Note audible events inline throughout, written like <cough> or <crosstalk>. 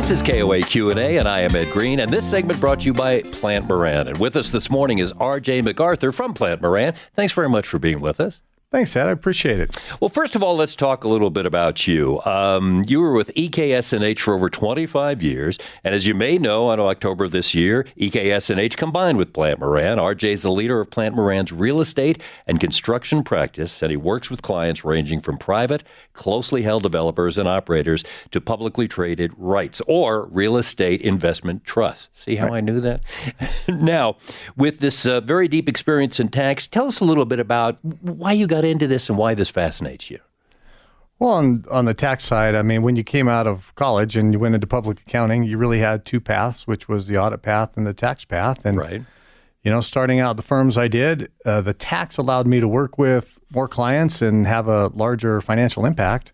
This is KOA Q&A, and I am Ed Green, and this segment brought to you by Plante Moran. And with us this morning is R.J. MacArthur from Plante Moran. Thanks very much for being with us. Thanks, Ed. I appreciate it. Well, first of all, let's talk a little bit about you. Um, you were with EKS&H for over 25 years, and as you may know, on October of this year, EKS&H combined with Plante Moran. RJ is the leader of Plante Moran's real estate and construction practice, and he works with clients ranging from private, closely held developers and operators to publicly traded rights or real estate investment trusts. See how right. I knew that? <laughs> now, with this uh, very deep experience in tax, tell us a little bit about why you got got into this and why this fascinates you? Well, on, on the tax side, I mean, when you came out of college and you went into public accounting, you really had two paths, which was the audit path and the tax path. And, right. you know, starting out the firms I did, uh, the tax allowed me to work with more clients and have a larger financial impact.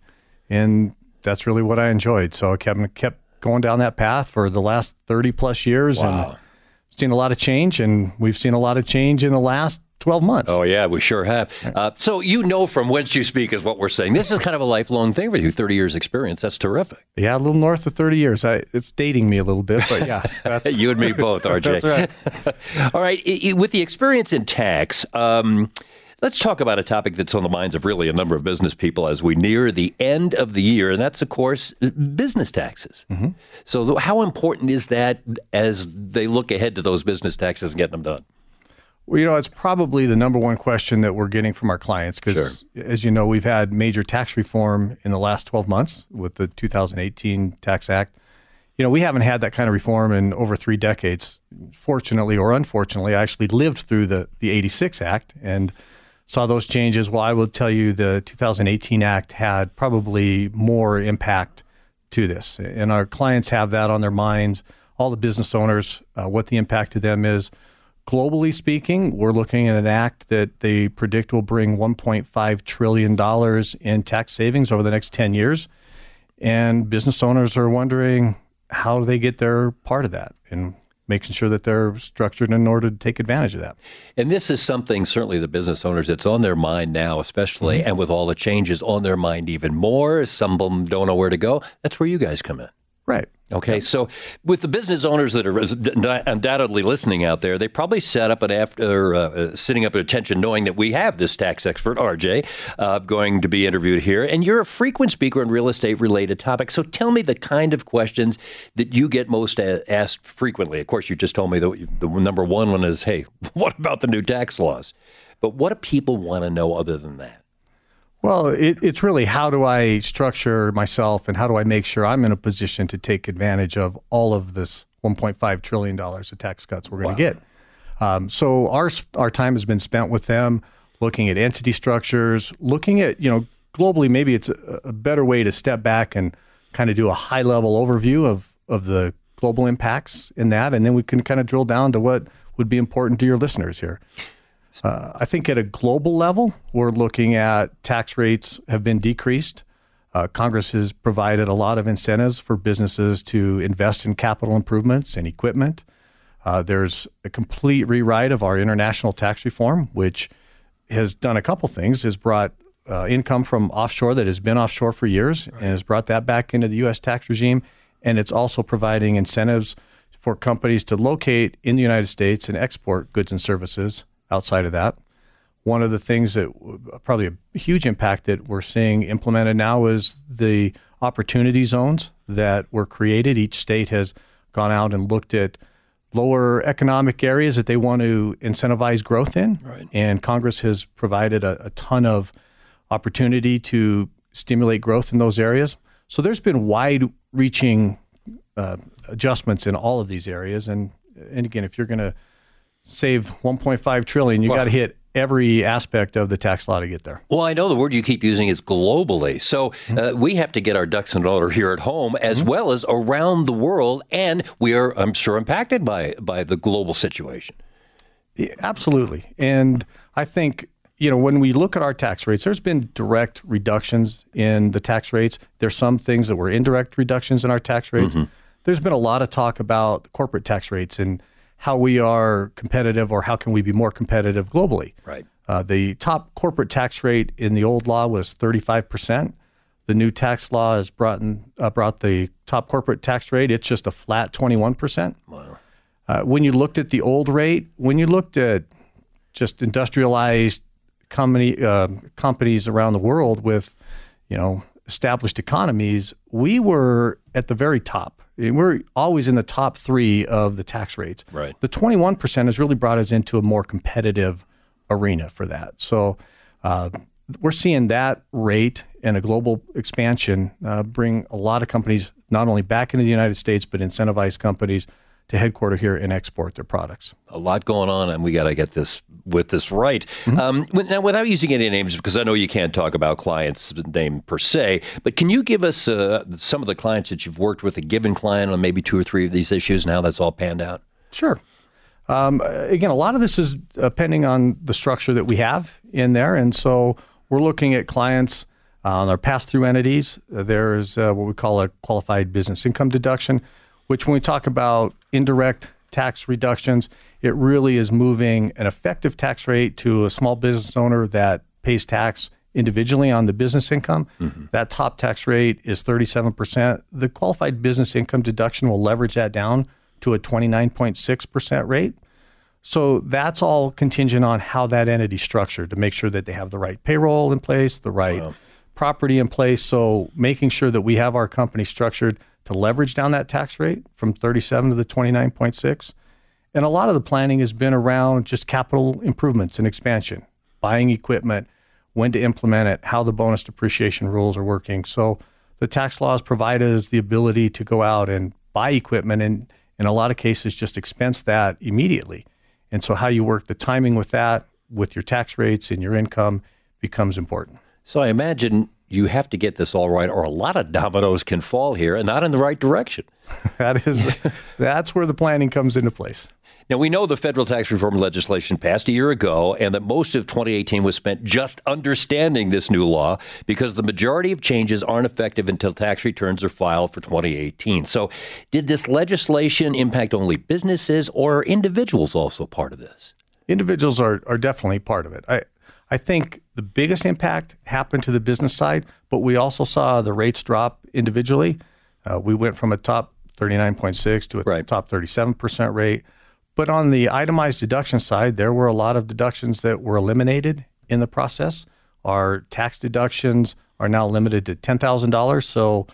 And that's really what I enjoyed. So I kept, kept going down that path for the last 30 plus years. Wow. And seen a lot of change, and we've seen a lot of change in the last 12 months. Oh, yeah, we sure have. Uh, so, you know from whence you speak, is what we're saying. This is kind of a lifelong thing for you 30 years experience. That's terrific. Yeah, a little north of 30 years. I, it's dating me a little bit, but yes. <laughs> That's... you and me both, RJ. <laughs> that's right. <laughs> All right. With the experience in tax, um, Let's talk about a topic that's on the minds of really a number of business people as we near the end of the year, and that's, of course, business taxes. Mm-hmm. So, how important is that as they look ahead to those business taxes and getting them done? Well, you know, it's probably the number one question that we're getting from our clients because, sure. as you know, we've had major tax reform in the last 12 months with the 2018 Tax Act. You know, we haven't had that kind of reform in over three decades. Fortunately or unfortunately, I actually lived through the, the 86 Act and saw those changes. Well, I will tell you the 2018 Act had probably more impact to this. And our clients have that on their minds, all the business owners, uh, what the impact to them is globally speaking, we're looking at an act that they predict will bring $1.5 trillion in tax savings over the next 10 years. And business owners are wondering how do they get their part of that and making sure that they're structured in order to take advantage of that. And this is something, certainly, the business owners, it's on their mind now, especially, mm-hmm. and with all the changes on their mind even more. Some of them don't know where to go. That's where you guys come in. Right. Okay, yep. so with the business owners that are undoubtedly listening out there, they probably set up an after uh, uh, sitting up at attention, knowing that we have this tax expert RJ uh, going to be interviewed here, and you're a frequent speaker on real estate related topics. So tell me the kind of questions that you get most asked frequently. Of course, you just told me the, the number one one is, "Hey, <laughs> what about the new tax laws?" But what do people want to know other than that? Well, it, it's really how do I structure myself and how do I make sure I'm in a position to take advantage of all of this 1.5 trillion dollars of tax cuts we're going to wow. get. Um, so our our time has been spent with them, looking at entity structures, looking at you know globally maybe it's a, a better way to step back and kind of do a high level overview of of the global impacts in that, and then we can kind of drill down to what would be important to your listeners here. Uh, I think at a global level, we're looking at tax rates have been decreased. Uh, Congress has provided a lot of incentives for businesses to invest in capital improvements and equipment. Uh, there's a complete rewrite of our international tax reform, which has done a couple things: has brought uh, income from offshore that has been offshore for years right. and has brought that back into the U.S. tax regime, and it's also providing incentives for companies to locate in the United States and export goods and services outside of that. One of the things that probably a huge impact that we're seeing implemented now is the opportunity zones that were created. Each state has gone out and looked at lower economic areas that they want to incentivize growth in. Right. And Congress has provided a, a ton of opportunity to stimulate growth in those areas. So there's been wide reaching uh, adjustments in all of these areas. And, and again, if you're going to save 1.5 trillion, you well, got to hit every aspect of the tax law to get there. Well, I know the word you keep using is globally. So uh, we have to get our ducks in order here at home as mm-hmm. well as around the world. And we are, I'm sure, impacted by, by the global situation. Yeah, absolutely. And I think, you know, when we look at our tax rates, there's been direct reductions in the tax rates. There's some things that were indirect reductions in our tax rates. Mm-hmm. There's been a lot of talk about corporate tax rates and how we are competitive or how can we be more competitive globally. Right. Uh, the top corporate tax rate in the old law was 35%. The new tax law has brought, in, uh, brought the top corporate tax rate, it's just a flat 21%. Wow. Uh, when you looked at the old rate, when you looked at just industrialized company, uh, companies around the world with, you know, established economies, we were at the very top. We're always in the top three of the tax rates. Right. The 21% has really brought us into a more competitive arena for that. So uh, we're seeing that rate and a global expansion uh, bring a lot of companies not only back into the United States, but incentivize companies to headquarter here and export their products. A lot going on, and we got to get this with this right. Mm-hmm. Um, now, without using any names, because I know you can't talk about clients' name per se, but can you give us uh, some of the clients that you've worked with, a given client on maybe two or three of these issues, and how that's all panned out? Sure. Um, again, a lot of this is depending on the structure that we have in there, and so we're looking at clients uh, on our pass-through entities. There's uh, what we call a qualified business income deduction which when we talk about indirect tax reductions, it really is moving an effective tax rate to a small business owner that pays tax individually on the business income. Mm-hmm. That top tax rate is 37%. The qualified business income deduction will leverage that down to a 29.6% rate. So that's all contingent on how that entity structured to make sure that they have the right payroll in place, the right wow. property in place. So making sure that we have our company structured to leverage down that tax rate from 37 to the 29.6. And a lot of the planning has been around just capital improvements and expansion, buying equipment, when to implement it, how the bonus depreciation rules are working. So the tax laws provide us the ability to go out and buy equipment and in a lot of cases just expense that immediately. And so how you work the timing with that with your tax rates and your income becomes important. So I imagine you have to get this all right, or a lot of dominoes can fall here and not in the right direction. <laughs> that is, <laughs> that's where the planning comes into place. Now, we know the federal tax reform legislation passed a year ago, and that most of 2018 was spent just understanding this new law because the majority of changes aren't effective until tax returns are filed for 2018. So, did this legislation impact only businesses or are individuals also part of this? Individuals are, are definitely part of it. I, I think the biggest impact happened to the business side, but we also saw the rates drop individually. Uh, we went from a top 39.6 to a right. top 37% rate. But on the itemized deduction side, there were a lot of deductions that were eliminated in the process. Our tax deductions are now limited to $10,000. So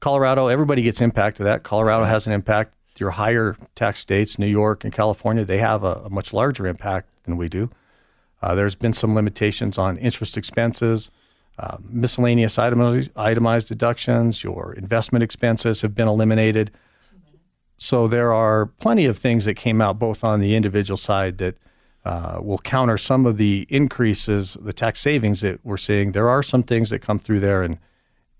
Colorado, everybody gets impacted that. Colorado has an impact. Your higher tax states, New York and California, they have a, a much larger impact than we do. Uh, there's been some limitations on interest expenses, uh, miscellaneous itemized, itemized deductions, your investment expenses have been eliminated. So there are plenty of things that came out both on the individual side that uh, will counter some of the increases, the tax savings that we're seeing. There are some things that come through there and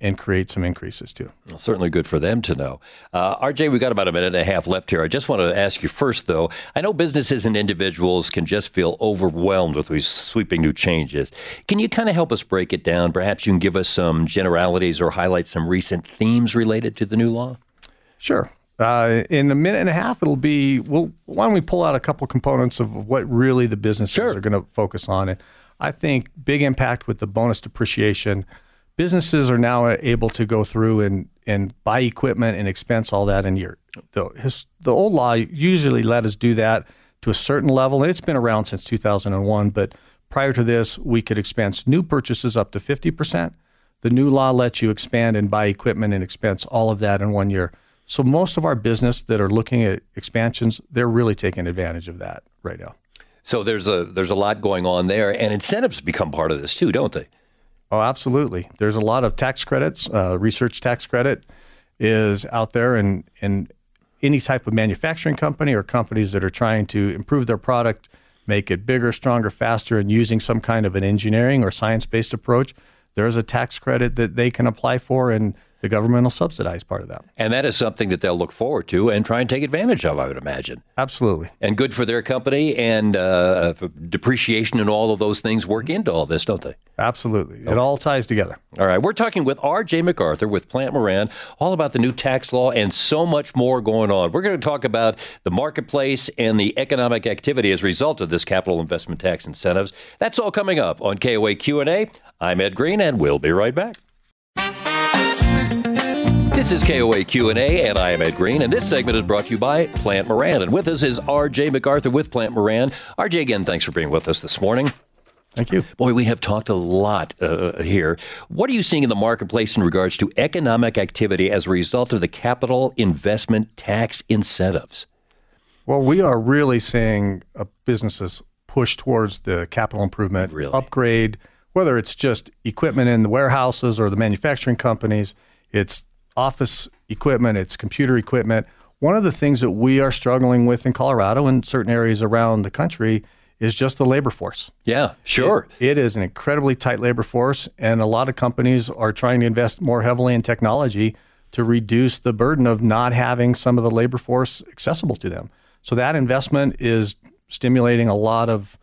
and create some increases too. Well, certainly good for them to know. Uh, RJ, we've got about a minute and a half left here. I just want to ask you first, though. I know businesses and individuals can just feel overwhelmed with these sweeping new changes. Can you kind of help us break it down? Perhaps you can give us some generalities or highlight some recent themes related to the new law? Sure. Uh, in a minute and a half, it'll be. Well, why don't we pull out a couple components of what really the businesses sure. are going to focus on? And I think big impact with the bonus depreciation businesses are now able to go through and, and buy equipment and expense all that in your the his, the old law usually let us do that to a certain level and it's been around since 2001 but prior to this we could expense new purchases up to 50% the new law lets you expand and buy equipment and expense all of that in one year. So most of our business that are looking at expansions they're really taking advantage of that right now. So there's a there's a lot going on there and incentives become part of this too don't they Oh, absolutely. There's a lot of tax credits. Uh, research tax credit is out there, and and any type of manufacturing company or companies that are trying to improve their product, make it bigger, stronger, faster, and using some kind of an engineering or science based approach, there's a tax credit that they can apply for and the government will subsidize part of that. And that is something that they'll look forward to and try and take advantage of, I would imagine. Absolutely. And good for their company and uh, depreciation and all of those things work into all this, don't they? Absolutely. It all ties together. All right. We're talking with R.J. MacArthur with Plante Moran, all about the new tax law and so much more going on. We're going to talk about the marketplace and the economic activity as a result of this capital investment tax incentives. That's all coming up on KOA Q&A. I'm Ed Green, and we'll be right back. This is KOA Q&A, and I am Ed Green, and this segment is brought to you by Plante Moran. And with us is R.J. MacArthur with Plante Moran. R.J., again, thanks for being with us this morning. Thank you. Boy, we have talked a lot uh, here. What are you seeing in the marketplace in regards to economic activity as a result of the capital investment tax incentives? Well, we are really seeing uh, businesses push towards the capital improvement, really? upgrade, whether it's just equipment in the warehouses or the manufacturing companies, it's office equipment, it's computer equipment. One of the things that we are struggling with in Colorado and certain areas around the country is just the labor force. Yeah, sure. It, it is an incredibly tight labor force, and a lot of companies are trying to invest more heavily in technology to reduce the burden of not having some of the labor force accessible to them. So that investment is stimulating a lot of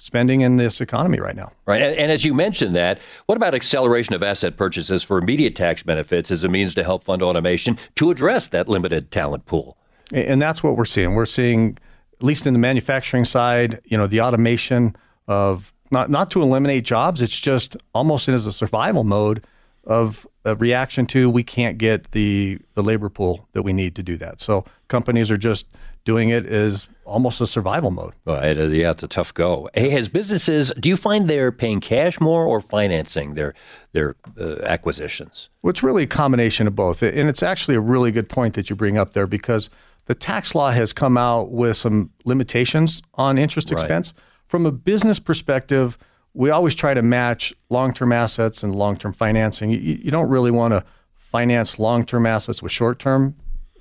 spending in this economy right now. Right. And, and, as you mentioned that, what about acceleration of asset purchases for immediate tax benefits as a means to help fund automation to address that limited talent pool? And that's what we're seeing. We're seeing, at least in the manufacturing side, you know, the automation of not, not to eliminate jobs, it's just almost as a survival mode of a reaction to we can't get the, the labor pool that we need to do that. So companies are just doing it as almost a survival mode. Well, it, yeah, it's a tough go. Hey, has businesses, do you find they're paying cash more or financing their their uh, acquisitions? Well, it's really a combination of both. And it's actually a really good point that you bring up there because the tax law has come out with some limitations on interest right. expense. From a business perspective, we always try to match long term assets and long term financing. You, you don't really want to finance long term assets with short term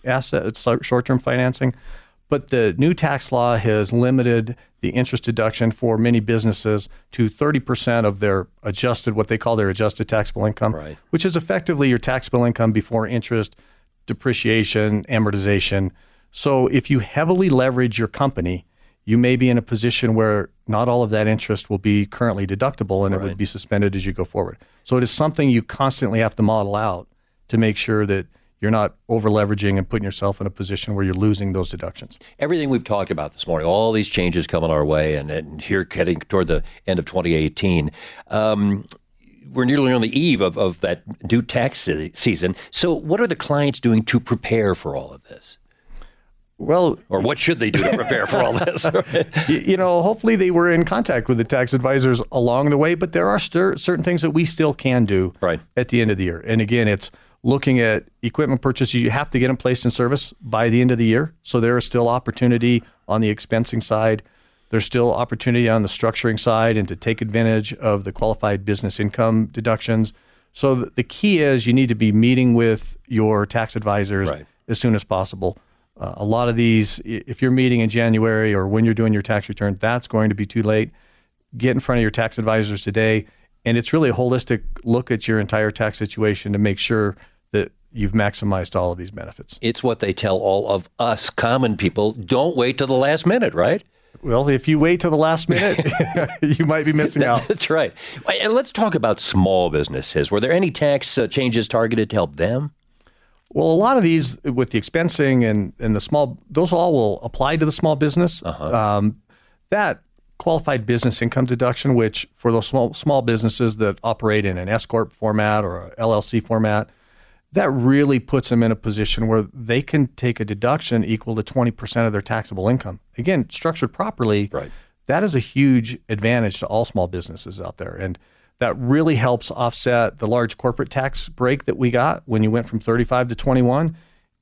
assets, short term financing. But the new tax law has limited the interest deduction for many businesses to 30% of their adjusted, what they call their adjusted taxable income, right. which is effectively your taxable income before interest, depreciation, amortization. So if you heavily leverage your company, you may be in a position where not all of that interest will be currently deductible and right. it would be suspended as you go forward. So it is something you constantly have to model out to make sure that you're not over leveraging and putting yourself in a position where you're losing those deductions. Everything we've talked about this morning, all these changes coming our way, and, and here heading toward the end of 2018. Um, we're nearly on the eve of, of that due tax season. So, what are the clients doing to prepare for all of this? Well, or what should they do to prepare for all this? <laughs> you know, hopefully they were in contact with the tax advisors along the way, but there are st- certain things that we still can do right. at the end of the year. And again, it's looking at equipment purchases. You have to get them placed in service by the end of the year. So there is still opportunity on the expensing side. There's still opportunity on the structuring side and to take advantage of the qualified business income deductions. So the key is you need to be meeting with your tax advisors right. as soon as possible. Uh, a lot of these, if you're meeting in January or when you're doing your tax return, that's going to be too late. Get in front of your tax advisors today and it's really a holistic look at your entire tax situation to make sure that you've maximized all of these benefits. It's what they tell all of us common people don't wait to the last minute, right? Well, if you wait to the last <laughs> minute, <laughs> you might be missing out. <laughs> That's right. And let's talk about small businesses. Were there any tax uh, changes targeted to help them? Well, a lot of these with the expensing and, and the small, those all will apply to the small business. Uh-huh. Um, that qualified business income deduction, which for those small small businesses that operate in an S corp format or a LLC format, that really puts them in a position where they can take a deduction equal to 20% of their taxable income. Again, structured properly, right. that is a huge advantage to all small businesses out there. And that really helps offset the large corporate tax break that we got when you went from 35 to 21.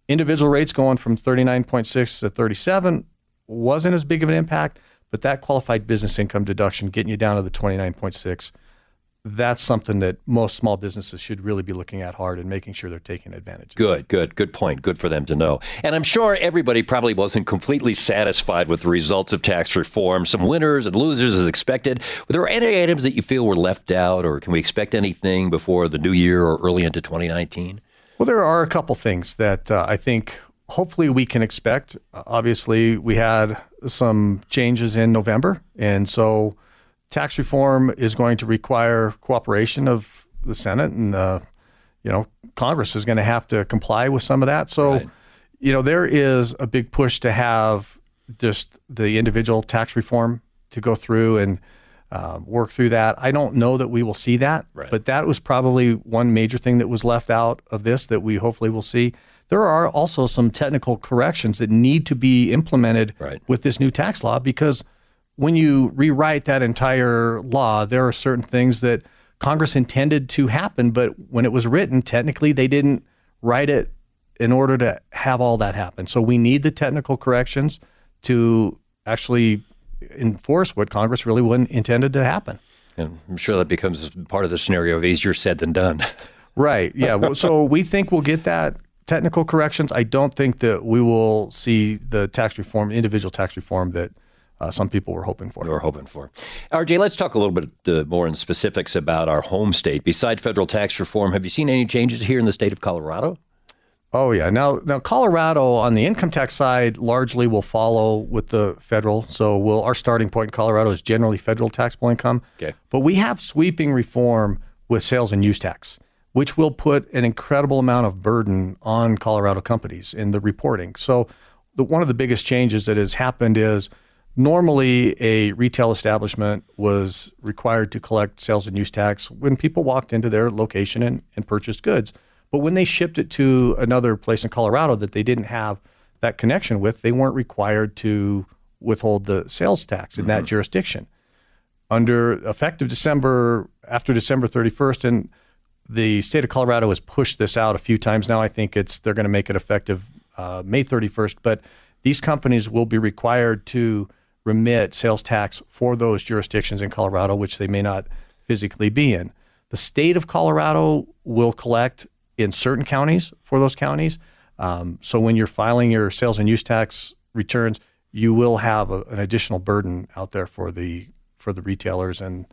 Individual rates going from 39.6 to 37 wasn't as big of an impact but that qualified business income deduction getting you down to the 29.6 that's something that most small businesses should really be looking at hard and making sure they're taking advantage. Of. Good, good, good point. Good for them to know. And I'm sure everybody probably wasn't completely satisfied with the results of tax reform. Some winners and losers as expected. Were there any items that you feel were left out, or can we expect anything before the new year or early into 2019? Well, there are a couple things that uh, I think hopefully we can expect. Obviously, we had some changes in November, and so tax reform is going to require cooperation of the Senate and uh, you know Congress is going to have to comply with some of that. So right. you know there is a big push to have just the individual tax reform to go through and uh, work through that. I don't know that we will see that, right. but that was probably one major thing that was left out of this that we hopefully will see. There are also some technical corrections that need to be implemented right. with this new tax law because when you rewrite that entire law, there are certain things that Congress intended to happen, but when it was written, technically they didn't write it in order to have all that happen. So we need the technical corrections to actually enforce what Congress really wanted intended to happen. And I'm sure that becomes part of the scenario of easier said than done. <laughs> right. Yeah. so we think we'll get that technical corrections. I don't think that we will see the tax reform, individual tax reform that uh, some people were hoping for. Were hoping for. RJ, let's talk a little bit uh, more in specifics about our home state. Besides federal tax reform, have you seen any changes here in the state of Colorado? Oh yeah. Now, now Colorado on the income tax side largely will follow with the federal. So, we'll our starting point in Colorado is generally federal taxable income. Okay. But we have sweeping reform with sales and use tax, which will put an incredible amount of burden on Colorado companies in the reporting. So, the, one of the biggest changes that has happened is normally a retail establishment was required to collect sales and use tax when people walked into their location and, and purchased goods. But when they shipped it to another place in Colorado that they didn't have that connection with, they weren't required to withhold the sales tax in mm-hmm. that jurisdiction. Under effective December, after December 31st, and the state of Colorado has pushed this out a few times now. I think it's they're going to make it effective uh, May 31st, but these companies will be required to remit sales tax for those jurisdictions in Colorado, which they may not physically be in. The state of Colorado will collect in certain counties for those counties. Um, so when you're filing your sales and use tax returns, you will have a, an additional burden out there for the for the retailers and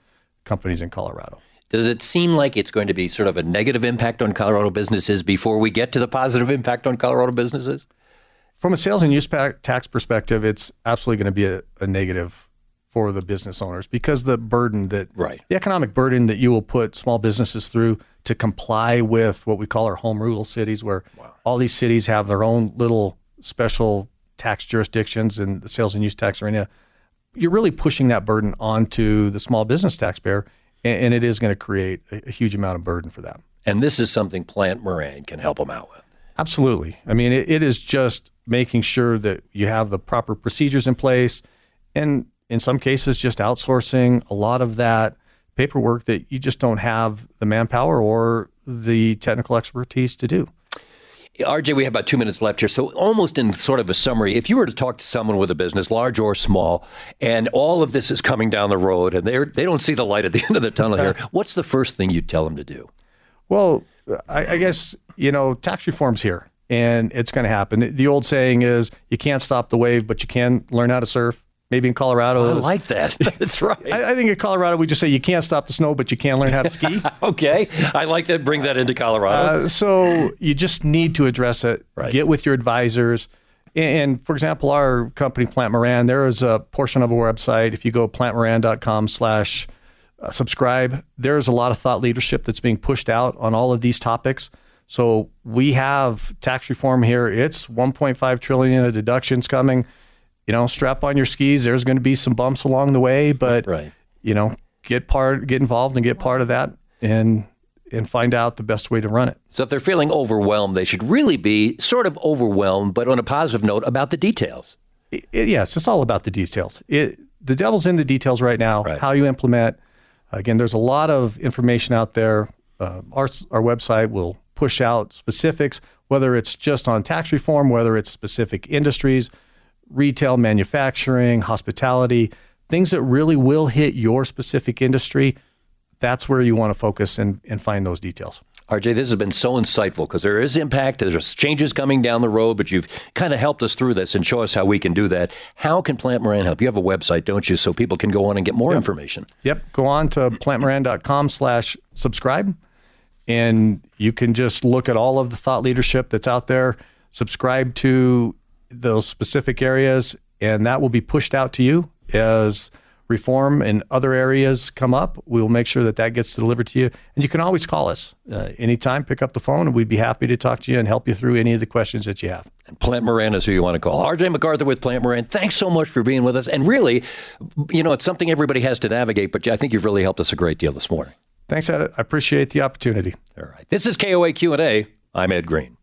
companies in Colorado. Does it seem like it's going to be sort of a negative impact on Colorado businesses before we get to the positive impact on Colorado businesses? From a sales and use tax perspective, it's absolutely going to be a, a negative for the business owners because the burden that right. the economic burden that you will put small businesses through to comply with what we call our home rule cities where wow. all these cities have their own little special tax jurisdictions and the sales and use tax arena you're really pushing that burden onto the small business taxpayer and, and it is going to create a, a, huge amount of burden for them and this is something Plante Moran can help them out with absolutely i mean it, it is just making sure that you have the proper procedures in place and in some cases just outsourcing a lot of that paperwork that you just don't have the manpower or the technical expertise to do. RJ, we have about two minutes left here. So, almost in sort of a summary, if you were to talk to someone with a business, large or small, and all of this is coming down the road and they they don't see the light at the <laughs> end of the tunnel here, <laughs> what's the first thing you'd tell them to do? Well, I, I guess, you know, tax reform's here and it's going to happen. The old saying is you can't stop the wave, but you can learn how to surf. Maybe in Colorado. I like that. <laughs> That's right. I, I, think in Colorado we just say you can't stop the snow, but you can learn how to ski. <laughs> okay, I like that. Bring that into Colorado. Uh, so you just need to address it. Right. Get with your advisors. And, for example, our company Plante Moran, there is a portion of our website. If you go plantemoran.com slash uh, subscribe, there's a lot of thought leadership that's being pushed out on all of these topics. So we have tax reform here. It's 1.5 trillion of deductions coming you know, strap on your skis. There's going to be some bumps along the way, but right. you know, get part, get involved, and get part of that, and and find out the best way to run it. So if they're feeling overwhelmed, they should really be sort of overwhelmed, but on a positive note about the details. It, it, yes, it's all about the details. It, the devil's in the details right now. Right. How you implement. Again, there's a lot of information out there. Uh, our our website will push out specifics, whether it's just on tax reform, whether it's specific industries retail, manufacturing, hospitality, things that really will hit your specific industry. that's where you want to focus and, and find those details. RJ, this has been so insightful because there is impact, there's changes coming down the road, but you've kind of helped us through this and show us how we can do that. How can Plante Moran help? You have a website, don't you, so people can go on and get more yep. information? Yep. Go on to plantemoran.com slash subscribe, and you can just look at all of the thought leadership that's out there, subscribe to those specific areas, and that will be pushed out to you as – reform and other areas come up, we will make sure that that gets delivered to you. And you can always call us uh, anytime, pick up the phone, and we'd be happy to talk to you and help you through any of the questions that you have. Plante Moran is who you want to call. RJ MacArthur with Plante Moran, thanks so much for being with us. And really, you know, it's something everybody has to navigate, but I think you've really helped us a great deal this morning. Thanks, Ed. I appreciate the opportunity. All right. This is KOA Q&A. I'm Ed Green.